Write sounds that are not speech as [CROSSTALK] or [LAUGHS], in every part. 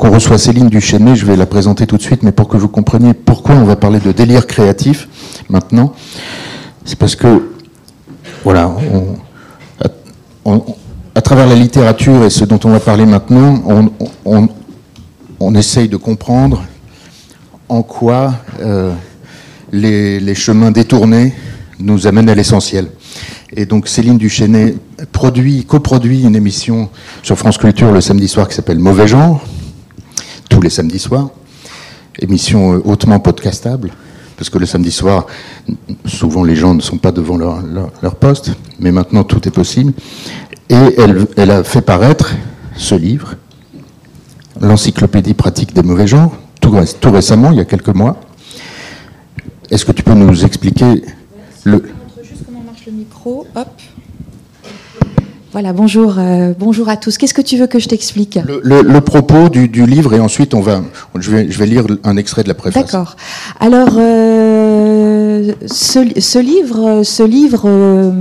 Donc on reçoit Céline Duchesnay, je vais la présenter tout de suite, mais pour que vous compreniez pourquoi on va parler de délire créatif maintenant, c'est parce que, voilà, à travers la littérature et ce dont on va parler maintenant, on, essaye de comprendre en quoi euh, les, chemins détournés nous amènent à l'essentiel. Et donc Céline Duchesnay produit, coproduit une émission sur France Culture le samedi soir qui s'appelle Mauvais genre, tous les samedis soirs. Émission euh, hautement podcastable, parce que le samedi soir, souvent les gens ne sont pas devant leur, poste, mais maintenant tout est possible. Et elle, a fait paraître ce livre, L'encyclopédie pratique des mauvais genres, tout, récemment, il y a quelques mois. Est-ce que tu peux nous expliquer le micro. Hop. Voilà, bonjour, euh, bonjour à tous. Qu'est-ce que tu veux que je t'explique? Le, propos du, livre et ensuite on va, je vais, je vais lire un extrait de la préface. D'accord. Alors, euh, ce, livre, ce livre euh,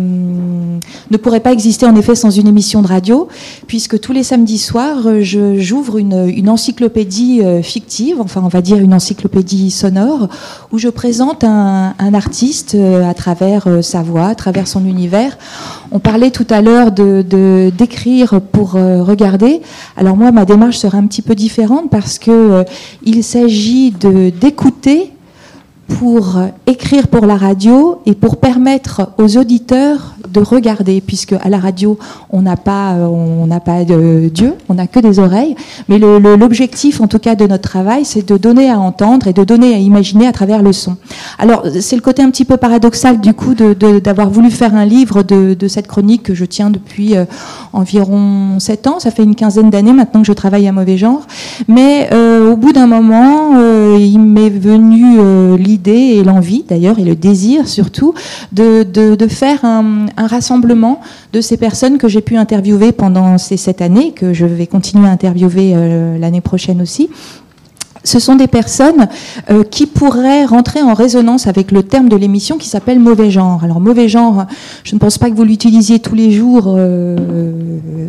ne pourrait pas exister en effet sans une émission de radio, puisque tous les samedis soirs, j'ouvre une, une, encyclopédie fictive, enfin on va dire une encyclopédie sonore, où je présente un, un artiste à travers sa voix, à travers son univers. On parlait tout à l'heure de d'écrire pour euh, regarder. Alors moi, ma démarche serait un petit peu différente parce que euh, il s'agit d'écouter pour écrire pour la radio et pour permettre aux auditeurs de regarder, puisque à la radio, on n'a pas, on n'a pas de Dieu, on n'a que des oreilles. Mais l'objectif, en tout cas, de notre travail, c'est de donner à entendre et de donner à imaginer à travers le son. Alors, c'est le côté un petit peu paradoxal, du coup, d'avoir voulu faire un livre de, cette chronique que je tiens depuis euh, environ sept ans. Ça fait une quinzaine d'années maintenant que je travaille à mauvais genre. Mais euh, au bout d'un moment, euh, il m'est venu l'idée et l'envie d'ailleurs et le désir surtout de, faire un, un, rassemblement de ces personnes que j'ai pu interviewer pendant ces sept années, que je vais continuer à interviewer euh, l'année prochaine aussi ce sont des personnes euh, qui pourraient rentrer en résonance avec le terme de l'émission qui s'appelle mauvais genre. Alors mauvais genre, je ne pense pas que vous l'utilisiez tous les jours euh,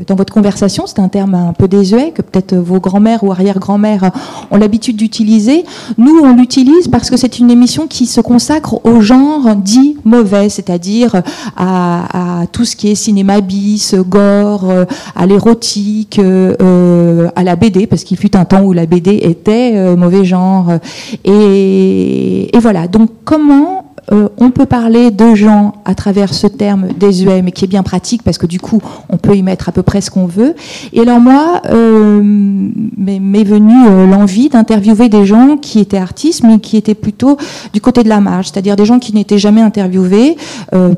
dans votre conversation, c'est un terme un peu désuet que peut-être vos grands-mères ou arrière-grands-mères ont l'habitude d'utiliser. Nous, on l'utilise parce que c'est une émission qui se consacre au genre dit mauvais, c'est-à-dire à, tout ce qui est cinéma bis, gore, à l'érotique, euh, à la BD, parce qu'il fut un temps où la BD était mauvais genre. Et, et voilà. Donc comment euh, on peut parler de gens à travers ce terme désuet, mais qui est bien pratique parce que du coup, on peut y mettre à peu près ce qu'on veut. Et alors moi, euh, m'est venue euh, l'envie d'interviewer des gens qui étaient artistes, mais qui étaient plutôt du côté de la marge, c'est-à-dire des gens qui n'étaient jamais interviewés,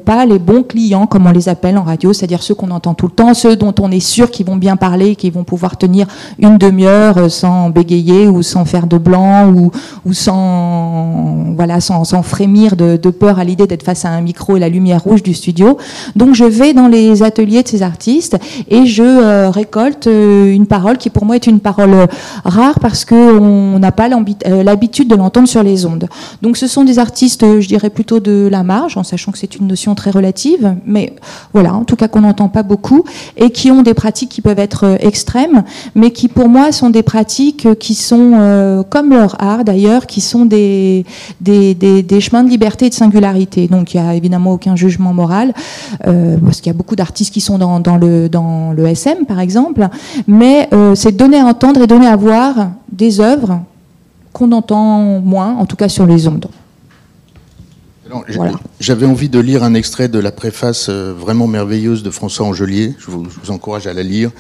pas les bons clients comme on les appelle en radio, c'est-à-dire ceux qu'on entend tout le temps, ceux dont on est sûr qu'ils vont bien parler, qu'ils vont pouvoir tenir une demi-heure sans bégayer ou sans faire de blanc ou, sans voilà sans, sans frémir de, de peur à l'idée d'être face à un micro et la lumière rouge du studio. Donc je vais dans les ateliers de ces artistes et je euh, récolte euh, une parole qui pour moi est une parole euh, rare parce qu'on n'a pas l'habitude de l'entendre sur les ondes. Donc ce sont des artistes, je dirais plutôt de la marge, en sachant que c'est une notion très relative, mais voilà, en tout cas qu'on n'entend pas beaucoup, et qui ont des pratiques qui peuvent être extrêmes, mais qui pour moi sont des pratiques qui sont, comme leur art d'ailleurs, qui sont des, chemins de liberté de singularité. Donc il n'y a évidemment aucun jugement moral, euh, parce qu'il y a beaucoup d'artistes qui sont dans, le, dans le SM, par exemple. Mais euh, c'est donner à entendre et donner à voir des œuvres qu'on entend moins, en tout cas sur les ondes. J'avais envie de lire un extrait de la préface euh, vraiment merveilleuse de François Angelier. Je vous, encourage à la lire.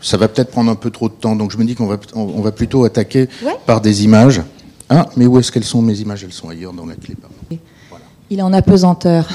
Ça va peut-être prendre un peu trop de temps, donc je me dis qu'on va, on, va plutôt attaquer par des images. Ah, mais où est-ce qu'elles sont mes images? Elles sont ailleurs dans la clé. Il est en apesanteur.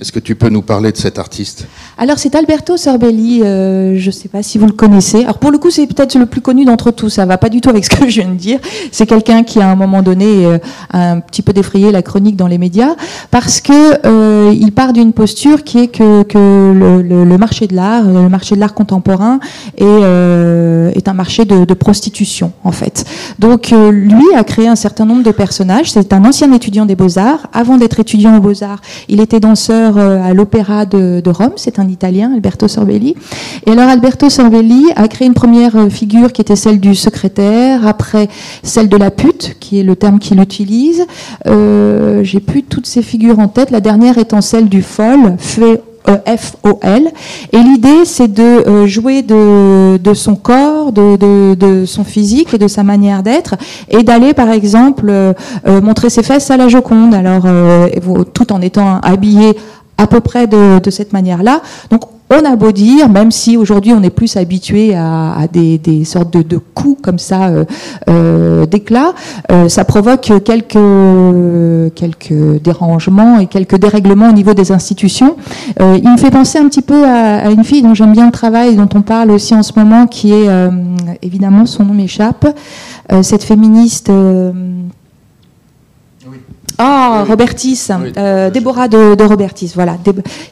Est-ce que tu peux nous parler de cet artiste Alors c'est Alberto Sorbelli, euh, je ne sais pas si vous le connaissez. Alors pour le coup c'est peut-être le plus connu d'entre tous, ça va pas du tout avec [LAUGHS] ce que je viens de dire. C'est quelqu'un qui à un moment donné euh, a un petit peu défrayé la chronique dans les médias parce que euh, il part d'une posture qui est que, que le, marché de l'art, le marché de l'art contemporain est, est un marché de, de, prostitution en fait. Donc lui a créé un certain nombre de personnages. C'est un ancien étudiant des beaux-arts. Avant d'être étudiant aux beaux-arts, il était danseur chanteur à l'Opéra de, Rome. C'est un Italien, Alberto Sorbelli. Et alors Alberto Sorbelli a créé une première figure qui était celle du secrétaire, après celle de la pute, qui est le terme qu'il utilise. J'ai plus toutes ces figures en tête. La dernière étant celle du folle, fait F-O-L. Et l'idée, c'est de euh, jouer de, de, son corps, de, de, de, son physique et de sa manière d'être, et d'aller, par exemple, euh, euh, montrer ses fesses à la Joconde, alors tout en étant habillé à peu près de, cette manière-là. Donc, on a beau dire, même si aujourd'hui on est plus habitué à, des, sortes de, coups comme ça euh, euh, d'éclat, euh, ça provoque quelques, quelques dérangements et quelques dérèglements au niveau des institutions. il me fait penser un petit peu à, une fille dont j'aime bien le travail, dont on parle aussi en ce moment, qui est, évidemment, son nom m'échappe, cette féministe... Ah, Robertis, euh, Déborah de, Robertis, voilà,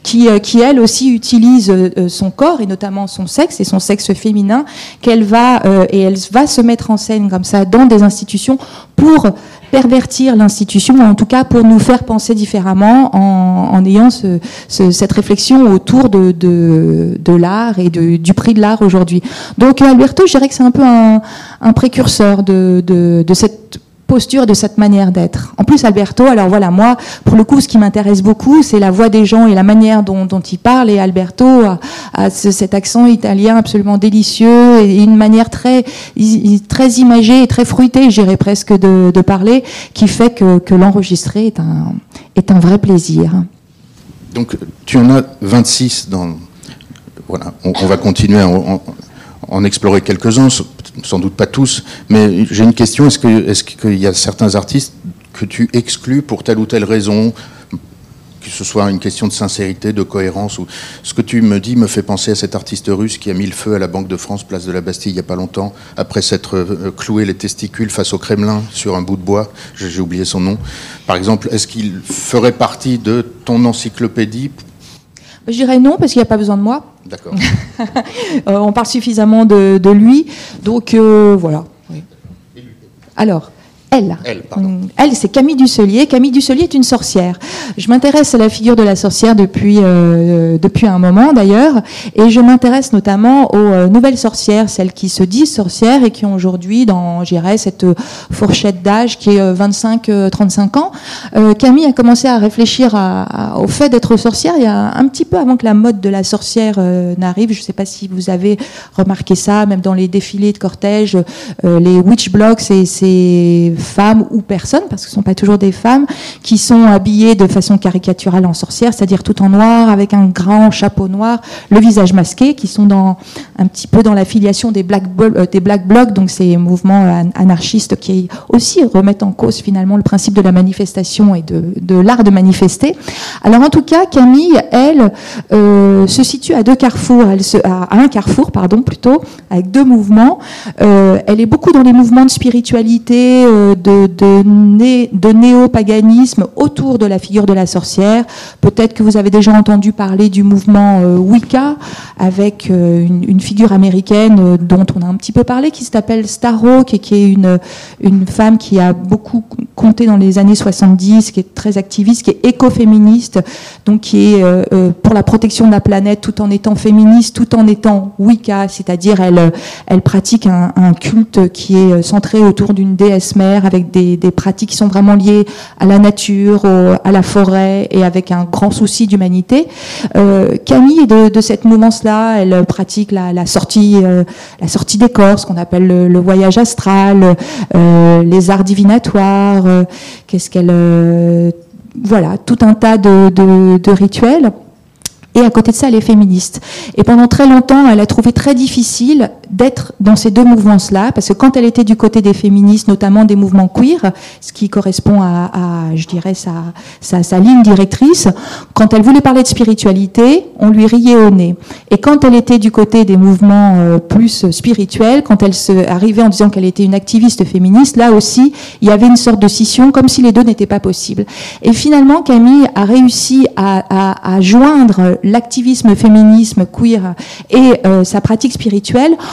qui, euh, qui elle aussi utilise euh, son corps et notamment son sexe et son sexe féminin, qu'elle va et elle va se mettre en scène comme ça dans des institutions pour pervertir l'institution, ou en tout cas pour nous faire penser différemment en, ayant cette réflexion autour de, de, l'art et du prix de l'art aujourd'hui. Donc Alberto, je dirais que c'est un peu un, un précurseur de, de cette posture de cette manière d'être. En plus, Alberto, alors voilà, moi, pour le coup, ce qui m'intéresse beaucoup, c'est la voix des gens et la manière dont, il parle. Et Alberto a, cet accent italien absolument délicieux et une manière très, très imagée et très fruitée, j'irais presque, de, parler, qui fait que, l'enregistrer est un, est un vrai plaisir. Donc, tu en as 26 dans. Voilà, on, va continuer en explorer quelques-uns sans doute pas tous, mais j'ai une question. Est-ce qu'il y a certains artistes que tu exclus pour telle ou telle raison que ce soit une question de sincérité, de cohérence, ou ce que tu me dis me fait penser à cet artiste russe qui a mis le feu à la Banque de France, place de la Bastille, il n'y a pas longtemps, après s'être euh, cloué les testicules face au Kremlin sur un bout de bois. J'ai oublié son nom. Par exemple, est-ce qu'il ferait partie de ton encyclopédie Je dirais non, parce qu'il n'y a pas besoin de moi. D'accord. [LAUGHS] Euh, on parle suffisamment de, lui. Donc euh, voilà. Alors, elle. Mm. Elle, c'est Camille Dusselier. Camille Dusselier est une sorcière. Je m'intéresse à la figure de la sorcière depuis, euh, depuis un moment d'ailleurs, et je m'intéresse notamment aux euh, nouvelles sorcières, celles qui se disent sorcières et qui ont aujourd'hui, dans, j'irais, cette fourchette d'âge qui est 25-35 euh, ans. Camille a commencé à réfléchir au fait d'être sorcière il y a un petit peu avant que la mode de la sorcière n'arrive. Je ne sais pas si vous avez remarqué ça, même dans les défilés de cortège, les witch blocks et ces femmes ou personnes, parce que ce ne sont pas toujours des femmes, qui sont habillées de façon caricaturale en sorcière, c'est-à-dire tout en noir, avec un grand chapeau noir, le visage masqué, qui sont dans, un petit peu dans la filiation des Black, euh, des black Blocs, donc ces mouvements anarchistes qui aussi remettent en cause finalement le principe de la manifestation et de, l'art de manifester. Alors en tout cas, Camille, elle, euh, se situe à deux carrefours, à, un carrefour, pardon, plutôt, avec deux mouvements. Euh, elle est beaucoup dans les mouvements de spiritualité, de, de, néo-paganisme autour de la figure de la sorcière. Peut-être que vous avez déjà entendu parler du mouvement euh, Wicca, avec euh, une, figure américaine euh, dont on a un petit peu parlé, qui s'appelle Starhawk, et qui est une, femme qui a beaucoup compté dans les années 70, qui est très activiste, qui est écoféministe, donc qui est pour la protection de la planète tout en étant féministe, tout en étant Wicca, c'est-à-dire elle, pratique un culte qui est centré autour d'une déesse mère avec des, pratiques qui sont vraiment liées à la nature, à la forêt et avec un grand souci d'humanité. Euh, Camille de, de cette mouvance-là, elle pratique la, sortie, euh, la sortie des corps, ce qu'on appelle le, voyage astral, euh, les arts divinatoires. Qu'est-ce qu'elle voilà, tout un tas de, de rituels. Et à côté de ça, elle est féministe. Et pendant très longtemps, elle a trouvé très difficile d'être dans ces deux mouvements-là, parce que quand elle était du côté des féministes, notamment des mouvements queer, ce qui correspond à, je dirais, sa, sa, sa, ligne directrice, quand elle voulait parler de spiritualité, on lui riait au nez. Et quand elle était du côté des mouvements euh, plus spirituels, quand elle se arrivait en disant qu'elle était une activiste féministe, là aussi, il y avait une sorte de scission, comme si les deux n'étaient pas possibles. Et finalement, Camille a réussi à, à, à joindre l'activisme féminisme queer et euh, sa pratique spirituelle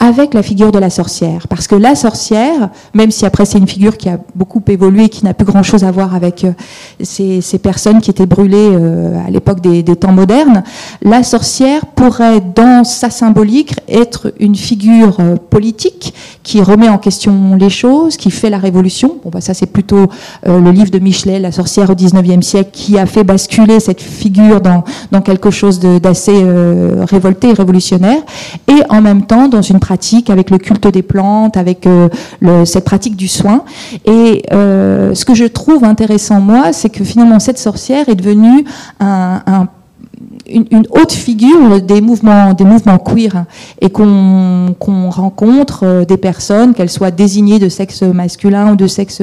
avec la figure de la sorcière. Parce que la sorcière, même si après c'est une figure qui a beaucoup évolué, qui n'a plus grand-chose à voir avec euh, ces, personnes qui étaient brûlées euh, à l'époque des, temps modernes, la sorcière pourrait, dans sa symbolique, être une figure euh, politique qui remet en question les choses, qui fait la révolution. Bon, bah, ça c'est plutôt le livre de Michelet, La sorcière au 19e siècle, qui a fait basculer cette figure dans, dans quelque chose d'assez révolté et révolutionnaire. Et en même temps, dans une avec le culte des plantes, avec euh, cette pratique du soin. Et euh, ce que je trouve intéressant, moi, c'est que finalement, cette sorcière est devenue un, un une, haute figure des mouvements, des mouvements queer et qu'on rencontre euh, des personnes, qu'elles soient désignées de sexe masculin ou de sexe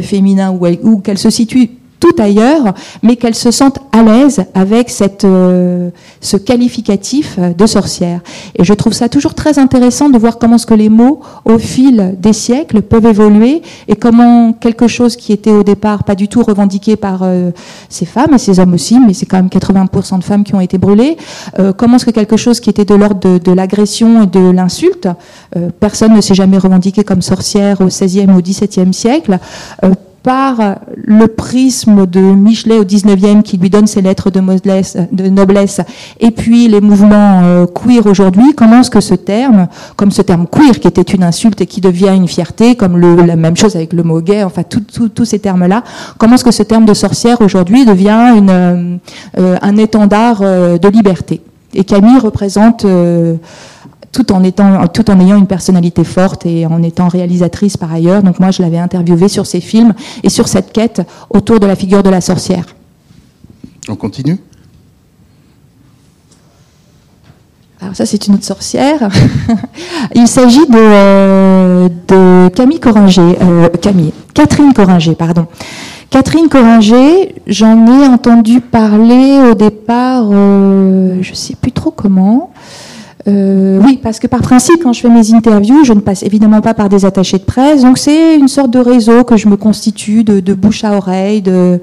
féminin ou qu'elles se situent tout ailleurs, mais qu'elles se sentent à l'aise avec cette, euh, ce qualificatif de sorcière. Et je trouve ça toujours très intéressant de voir comment ce que les mots, au fil des siècles, peuvent évoluer et comment quelque chose qui était au départ pas du tout revendiqué par euh, ces femmes et ces hommes aussi, mais c'est quand même 80% de femmes qui ont été brûlées, euh, comment est-ce que quelque chose qui était de l'ordre de, l'agression et de l'insulte, personne ne s'est jamais revendiqué comme sorcière au XVIe ou XVIIe siècle, par le prisme de Michelet au 19e qui lui donne ses lettres de, noblesse et puis les mouvements euh, queer aujourd'hui, comment est-ce que ce terme, comme ce terme queer qui était une insulte et qui devient une fierté, comme le, la même chose avec le mot gay, enfin tous ces termes-là, comment est-ce que ce terme de sorcière aujourd'hui devient une, euh, euh, un étendard de liberté? Et Camille représente tout en, étant, tout en ayant une personnalité forte et en étant réalisatrice par ailleurs. Donc moi, je l'avais interviewée sur ses films et sur cette quête autour de la figure de la sorcière. On continue? Alors ça, c'est une autre sorcière. [LAUGHS] Il s'agit de, euh, de, Camille Coringer, euh, Camille, Catherine Coringer, pardon. Catherine Coringer, j'en ai entendu parler au départ, euh, je ne sais plus trop comment. Euh, oui, parce que par principe, quand je fais mes interviews, je ne passe évidemment pas par des attachés de presse. Donc c'est une sorte de réseau que je me constitue de, bouche à oreille. De...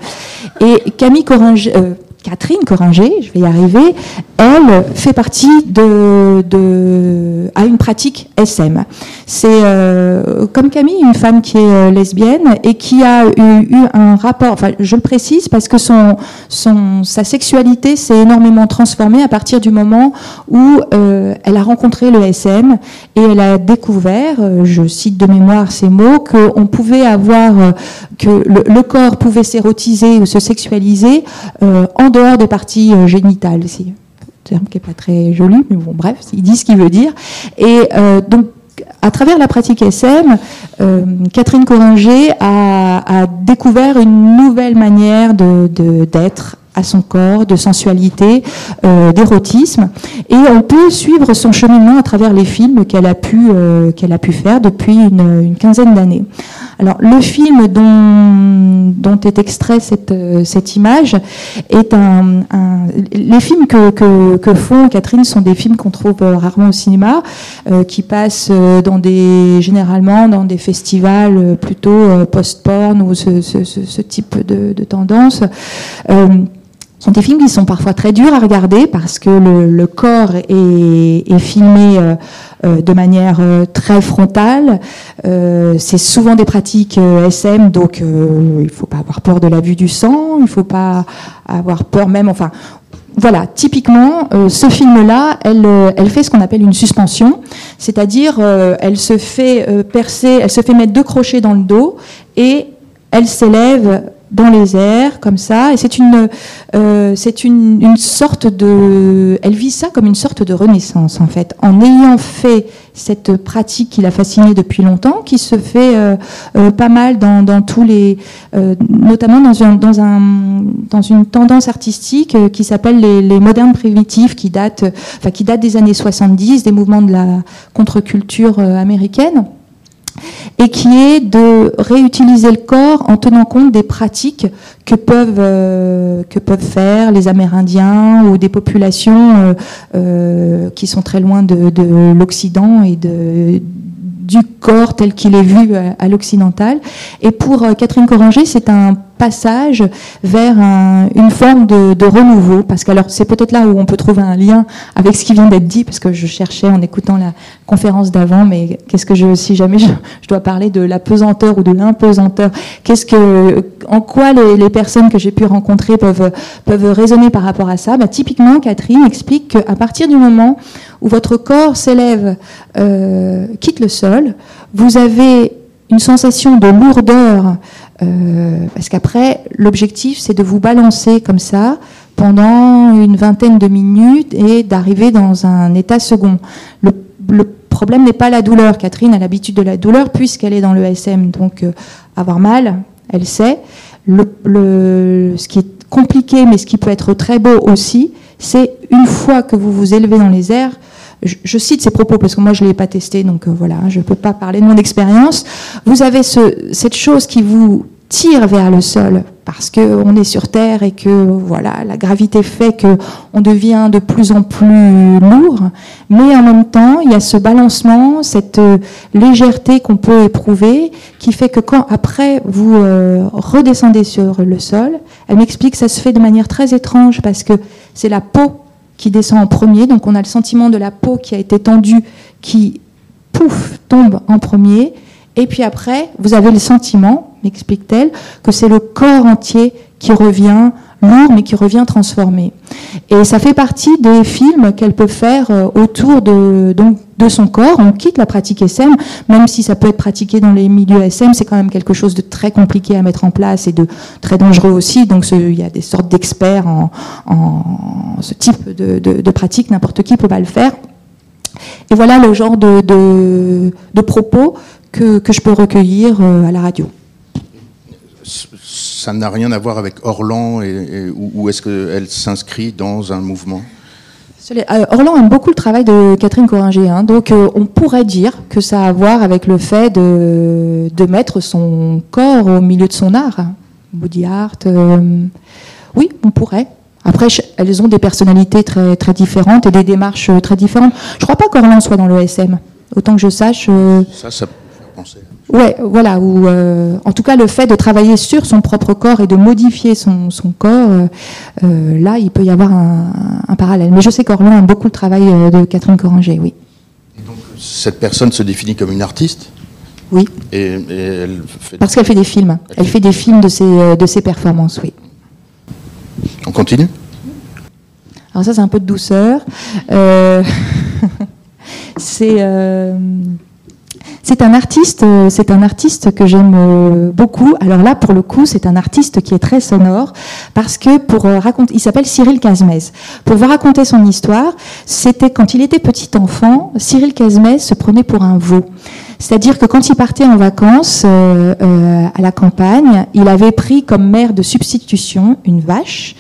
Et Camille Coringer, euh, Catherine Coringer, je vais y arriver, elle fait partie de, à une pratique SM. C'est euh, comme Camille, une femme qui est euh, lesbienne et qui a eu, un rapport. Enfin, je le précise parce que son, sa sexualité s'est énormément transformée à partir du moment où euh, elle a rencontré le SM et elle a découvert, je cite de mémoire ces mots, qu'on pouvait avoir que le, le corps pouvait s'érotiser ou se sexualiser en dehors des parties euh, génitales. C'est un terme qui n'est pas très joli, mais bon, bref, il dit ce qu'il veut dire. Et euh, donc, à travers la pratique SM, euh, Catherine Coringer a, découvert une nouvelle manière d'être à son corps, de sensualité, d'érotisme. Et on peut suivre son cheminement à travers les films qu'elle a, pu, faire depuis une quinzaine d'années. Alors, le film dont, dont est extrait cette, cette image est un, un les films que, que, que, font Catherine sont des films qu'on trouve rarement au cinéma, euh, qui passent dans des, généralement dans des festivals plutôt post-porn ou ce, ce, ce, type de, de tendance. Euh, sont des films qui sont parfois très durs à regarder parce que le, corps est, filmé euh, euh, de manière euh, très frontale. C'est souvent des pratiques SM, donc il ne faut pas avoir peur de la vue du sang, il ne faut pas avoir peur même, enfin, voilà, typiquement, ce film-là, elle, elle fait ce qu'on appelle une suspension, c'est-à-dire elle se fait percer, elle se fait mettre deux crochets dans le dos et elle s'élève dans les airs, comme ça. Et c'est une, euh, c'est une, sorte de. Elle vit ça comme une sorte de renaissance, en fait, en ayant fait cette pratique qui l'a fascinée depuis longtemps, qui se fait euh, euh, pas mal dans, dans tous les. Notamment dans, dans, un, dans une tendance artistique qui s'appelle les, les, modernes primitifs, qui date, enfin, qui date des années 70, des mouvements de la contre-culture américaine et qui est de réutiliser le corps en tenant compte des pratiques que peuvent, euh, faire les Amérindiens ou des populations euh, euh, qui sont très loin de, de l'Occident et du corps tel qu'il est vu à, à l'occidental. Et pour Catherine Coranger, c'est un passage vers une forme de, renouveau. Parce que alors c'est peut-être là où on peut trouver un lien avec ce qui vient d'être dit, parce que je cherchais en écoutant la conférence d'avant, mais qu'est-ce que je, si jamais je, dois parler de la pesanteur ou de l'impesanteur, qu'est-ce que, en quoi les, personnes que j'ai pu rencontrer peuvent peuvent raisonner par rapport à ça? Bah, Typiquement, Catherine explique qu'à partir du moment où votre corps s'élève, euh, quitte le sol, vous avez une sensation de lourdeur, euh, parce qu'après, l'objectif, c'est de vous balancer comme ça pendant une vingtaine de minutes et d'arriver dans un état second. Le, problème n'est pas la douleur. Catherine a l'habitude de la douleur puisqu'elle est dans le SM. Donc, euh, avoir mal, elle sait. Le, ce qui est compliqué, mais ce qui peut être très beau aussi, c'est une fois que vous vous élevez dans les airs, je, cite ces propos parce que moi je ne l'ai pas testé, donc euh, voilà, je ne peux pas parler de mon expérience. Vous avez ce, cette chose qui vous tire vers le sol parce qu'on est sur Terre et que voilà, la gravité fait que on devient de plus en plus lourd, mais en même temps, il y a ce balancement, cette euh, légèreté qu'on peut éprouver, qui fait que quand après vous euh, redescendez sur le sol, elle m'explique que ça se fait de manière très étrange parce que c'est la peau qui descend en premier. Donc on a le sentiment de la peau qui a été tendue, qui, pouf, tombe en premier. Et puis après, vous avez le sentiment, m'explique-t-elle, que c'est le corps entier qui revient lourd, mais qui revient transformé. Et ça fait partie des films qu'elle peut faire euh, autour de, donc, de son corps. On quitte la pratique SM, même si ça peut être pratiqué dans les milieux SM, c'est quand même quelque chose de très compliqué à mettre en place et de très dangereux aussi. Donc il y a des sortes d'experts en, ce type de, pratique, n'importe qui peut pas le faire. Et voilà le genre de, propos que, je peux recueillir euh, à la radio ça n'a rien à voir avec Orlan et, ou, est-ce qu'elle s'inscrit dans un mouvement euh, Orlan aime beaucoup le travail de Catherine Coringer, hein. donc euh, on pourrait dire que ça a à voir avec le fait de, de mettre son corps au milieu de son art. Body art, euh, oui, on pourrait. Après, elles ont des personnalités très, très différentes et des démarches très différentes. Je ne crois pas qu'Orlan soit dans le SM, autant que je sache. Ça, ça peut penser. Ouais, voilà. Ou euh, en tout cas, le fait de travailler sur son propre corps et de modifier son, son corps, euh, euh là, il peut y avoir un, un, parallèle. Mais je sais qu'Orlan aime beaucoup le travail de Catherine Coranger, oui. Et donc, cette personne se définit comme une artiste? Oui. Et, et elle fait Parce qu'elle fait des films. Elle, elle fait, fait des films de ses, de ses performances, oui. On continue? Alors ça, c'est un peu de douceur. [LAUGHS] c'est c'est un artiste, euh, c'est un artiste que j'aime euh, beaucoup. Alors là, pour le coup, c'est un artiste qui est très sonore parce que pour euh, raconter, il s'appelle Cyril Casmez. Pour vous raconter son histoire, c'était quand il était petit enfant, Cyril Casmez se prenait pour un veau. C'est-à-dire que quand il partait en vacances euh, euh, à la campagne, il avait pris comme mère de substitution une vache.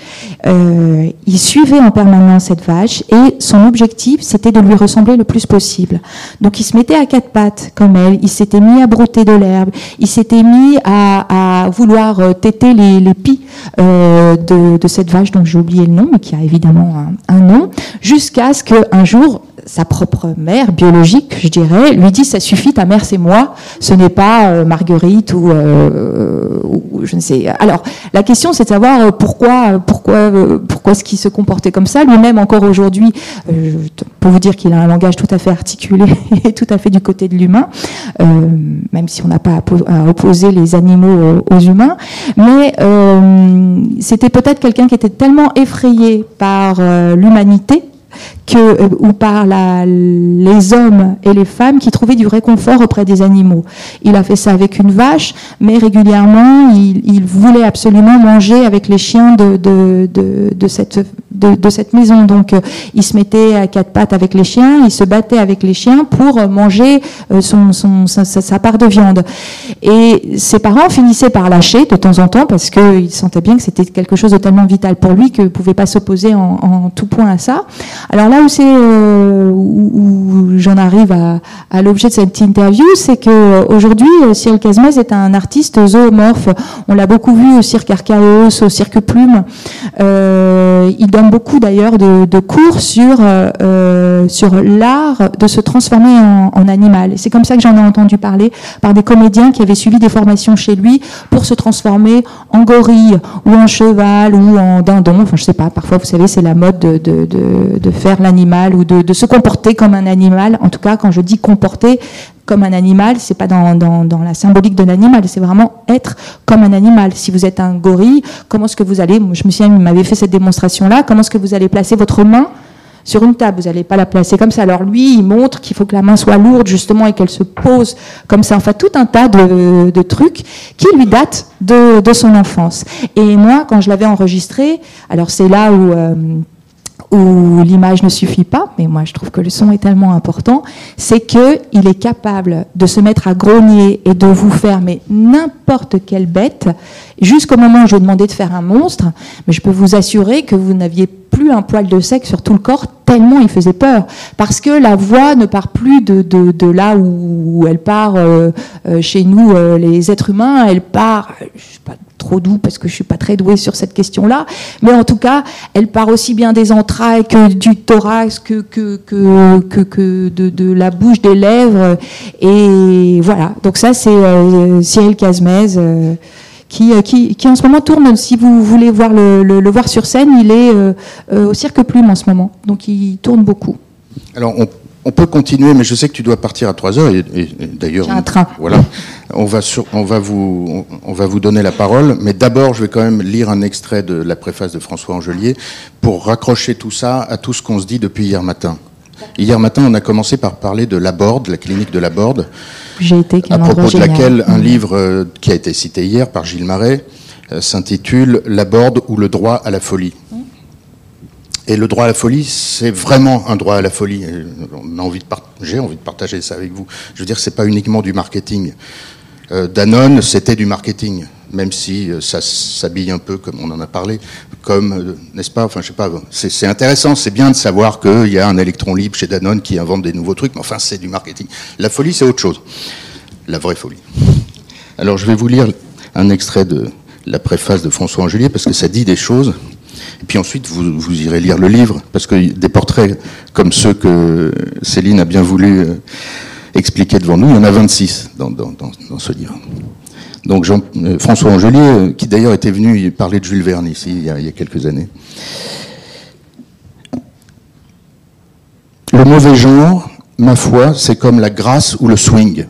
Euh, il suivait en permanence cette vache et son objectif, c'était de lui ressembler le plus possible. Donc il se mettait à quatre pattes comme elle, il s'était mis à brouter de l'herbe, il s'était mis à, à vouloir euh, téter les, les pis euh, de, de, cette vache dont j'ai oublié le nom, mais qui a évidemment un, un nom, jusqu'à ce qu'un jour, sa propre mère biologique, je dirais, lui dit ça suffit, ta mère c'est moi, ce n'est pas euh, Marguerite euh, ou, je ne sais. Alors la question c'est de savoir pourquoi pourquoi pourquoi est-ce qu'il se comportait comme ça. Lui-même encore aujourd'hui, pour vous dire qu'il a un langage tout à fait articulé [LAUGHS] et tout à fait du côté de l'humain, même si on n'a pas à, opposer les animaux aux, humains, mais c'était peut-être quelqu'un qui était tellement effrayé par l'humanité euh, ou par les hommes et les femmes qui trouvaient du réconfort auprès des animaux. Il a fait ça avec une vache, mais régulièrement, il, voulait absolument manger avec les chiens de, cette, maison. Donc, euh, il se mettait à quatre pattes avec les chiens, il se battait avec les chiens pour manger euh, sa, part de viande. Et ses parents finissaient par lâcher de temps en temps parce qu'ils sentaient bien que c'était quelque chose de vital pour lui qu'il ne pouvait pas s'opposer en, en tout point à ça. Alors là, où c'est où, j'en arrive à, l'objet de cette interview, c'est que aujourd'hui Cyril Casmez est un artiste zoomorphe. On l'a beaucoup vu au cirque Archaos, au cirque Plume. il donne beaucoup d'ailleurs de, cours sur sur l'art de se transformer en, animal. C'est comme ça que j'en ai entendu parler par des comédiens qui avaient suivi des formations chez lui pour se transformer en gorille ou en cheval ou en dindon. Enfin, je sais pas. Parfois, vous savez, c'est la mode de, de, de, de faire l'animal ou de, se comporter comme un animal. En tout cas, quand je dis comporter comme un animal, c'est pas dans, dans, dans, la symbolique de l'animal, c'est vraiment être comme un animal. Si vous êtes un gorille, comment est-ce que vous allez, je me souviens, il m'avait fait cette démonstration-là, comment est-ce que vous allez placer votre main sur une table? Vous n'allez pas la placer comme ça. Alors lui, il montre qu'il faut que la main soit lourde justement et qu'elle se pose comme ça. Enfin, tout un tas de, de trucs qui lui datent de, de, son enfance. Et moi, quand je l'avais enregistré, alors c'est là où... Euh, où l'image ne suffit pas, mais moi je trouve que le son est tellement important, c'est que il est capable de se mettre à grogner et de vous faire mais n'importe quelle bête, jusqu'au moment où je demandé de faire un monstre, mais je peux vous assurer que vous n'aviez plus un poil de sec sur tout le corps tellement il faisait peur, parce que la voix ne part plus de là où elle part euh, euh, chez nous euh, les êtres humains, elle part, je sais pas trop doux parce que je suis pas très douée sur cette question-là, mais en tout cas, elle part aussi bien des entrailles que du thorax, que que que que, de, la bouche, des lèvres, et voilà. Donc ça, c'est euh, Cyril Casmez. Euh, qui, euh, qui, qui, en ce moment tourne, si vous voulez voir le, voir sur scène, il est au Cirque Plume en ce moment, donc il tourne beaucoup. Alors on on peut continuer, mais je sais que tu dois partir à 3 heures. Et, et, et d'ailleurs, un train. Voilà, on va, sur, on, va vous, on, va vous donner la parole. Mais d'abord, je vais quand même lire un extrait de la préface de François Angelier pour raccrocher tout ça à tout ce qu'on se dit depuis hier matin. Hier matin, on a commencé par parler de Laborde, la clinique de Laborde, été, à propos de laquelle un livre euh, qui a été cité hier par Gilles Marais euh, s'intitule Laborde ou le droit à la folie. Et le droit à la folie, c'est vraiment un droit à la folie. Envie j'ai envie de partager ça avec vous. Je veux dire, c'est pas uniquement du marketing. Euh, Danone, c'était du marketing, même si euh, ça s'habille un peu, comme on en a parlé, comme, euh, n'est-ce pas? Enfin, je sais pas. C'est intéressant, c'est bien de savoir qu'il y a un électron libre chez Danone qui invente des nouveaux trucs, mais enfin, c'est du marketing. La folie, c'est autre chose. La vraie folie. Alors, je vais vous lire un extrait de la préface de François Angelier parce que ça dit des choses et puis ensuite, vous, irez lire le livre, parce que des portraits comme ceux que Céline a bien voulu euh, expliquer devant nous, il y en a 26 dans, dans, ce livre. Donc Jean, euh, François Angelier, euh, qui d'ailleurs était venu parler de Jules Verne ici il y a quelques années. Le mauvais genre, ma foi, c'est comme la grâce ou le swing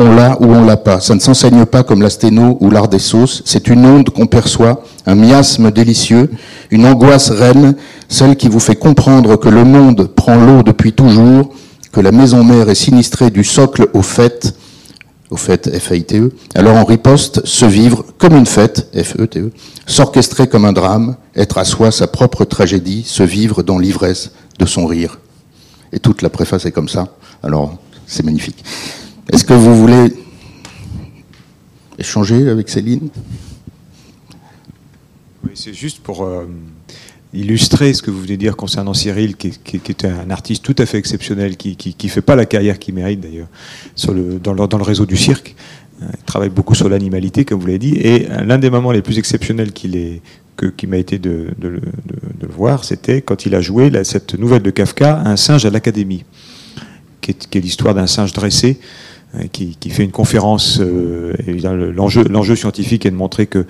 on l'a ou on l'a pas. Ça ne s'enseigne pas comme la sténo ou l'art des sauces. C'est une onde qu'on perçoit, un miasme délicieux, une angoisse reine, celle qui vous fait comprendre que le monde prend l'eau depuis toujours, que la maison mère est sinistrée du socle au fait, au fait F-A-I-T-E. Alors en riposte, se vivre comme une fête, F-E-T-E, s'orchestrer comme un drame, être à soi sa propre tragédie, se vivre dans l'ivresse de son rire. Et toute la préface est comme ça. Alors, c'est magnifique. Est-ce que vous voulez échanger avec Céline? Oui, c'est juste pour euh, illustrer ce que vous venez de dire concernant Cyril, qui, est un artiste tout à fait exceptionnel, qui ne fait pas la carrière qu'il mérite d'ailleurs dans le, dans le réseau du cirque. Il travaille beaucoup sur l'animalité, comme vous l'avez dit, et l'un des moments les plus exceptionnels qu'il qui m'a été de, de, le voir, c'était quand il a joué cette nouvelle de Kafka, Un singe à l'académie, qui est l'histoire d'un singe dressé qui, qui, fait une conférence. Euh, L'enjeu l'enjeu scientifique est de montrer que,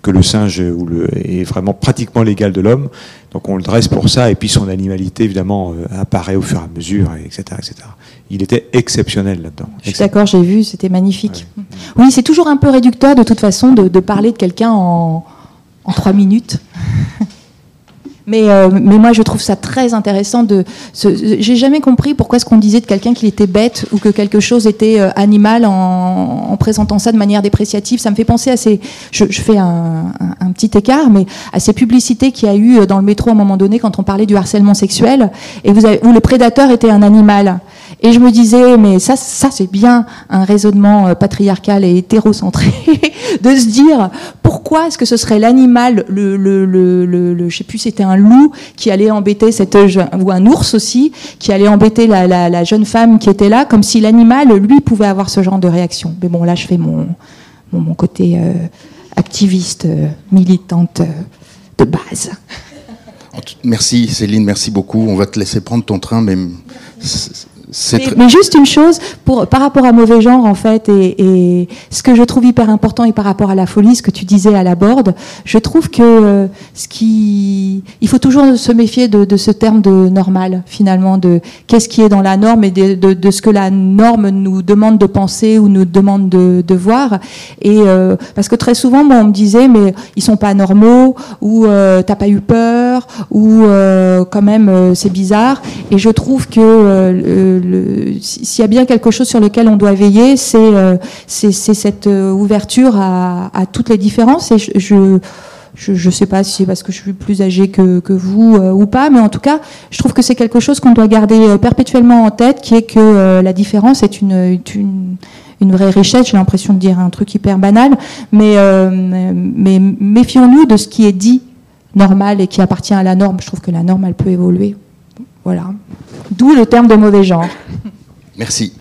que le singe ou le, est vraiment pratiquement l'égal de l'homme. Donc on le dresse pour ça, et puis son animalité, évidemment, euh, apparaît au fur et à mesure, etc. etc. Il était exceptionnel là-dedans. Je suis d'accord, j'ai vu, c'était magnifique. Ouais. Oui, c'est toujours un peu réducteur, de toute façon, de, de parler de quelqu'un en, en trois minutes. [LAUGHS] Mais, euh, mais moi, je trouve ça très intéressant. De, j'ai jamais compris pourquoi est-ce qu'on disait de quelqu'un qu'il était bête ou que quelque chose était euh, animal en, en, présentant ça de manière dépréciative. Ça me fait penser à ces, je, je fais un, un, un, petit écart, mais à ces publicités qu'il y a eu dans le métro à un moment donné quand on parlait du harcèlement sexuel et vous avez, où le prédateur était un animal. Et je me disais, mais ça, ça c'est bien un raisonnement euh, patriarcal et hétérocentré [LAUGHS] de se dire pourquoi est-ce que ce serait l'animal, le, le, le, sais plus, c'était un loup qui allait embêter cette ou un ours aussi qui allait embêter la, jeune femme qui était là, comme si l'animal lui pouvait avoir ce genre de réaction. Mais bon, là, je fais mon mon, mon côté euh, activiste, euh, militante euh, de base. Merci Céline, merci beaucoup. On va te laisser prendre ton train, mais mais, mais, juste une chose, pour, par rapport à mauvais genre, en fait, et, et, ce que je trouve hyper important, et par rapport à la folie, ce que tu disais à la borde, je trouve que euh, ce qui, il faut toujours se méfier de, de, ce terme de normal, finalement, de qu'est-ce qui est dans la norme et de, de, de, ce que la norme nous demande de penser ou nous demande de, de voir. Et euh, parce que très souvent, moi, on me disait, mais ils sont pas normaux, ou euh, t'as pas eu peur, ou euh, quand même euh, c'est bizarre. Et je trouve que s'il y a bien quelque chose sur lequel on doit veiller, c'est euh, cette euh, ouverture à, toutes les différences. Et je, ne sais pas si c'est parce que je suis plus âgée que, vous euh, ou pas, mais en tout cas, je trouve que c'est quelque chose qu'on doit garder perpétuellement en tête, qui est que la différence est une vraie richesse. J'ai l'impression de dire un truc hyper banal, mais, mais méfions-nous de ce qui est dit normal et qui appartient à la norme. Je trouve que la norme, elle peut évoluer. Voilà. D'où le terme de mauvais genre. Merci.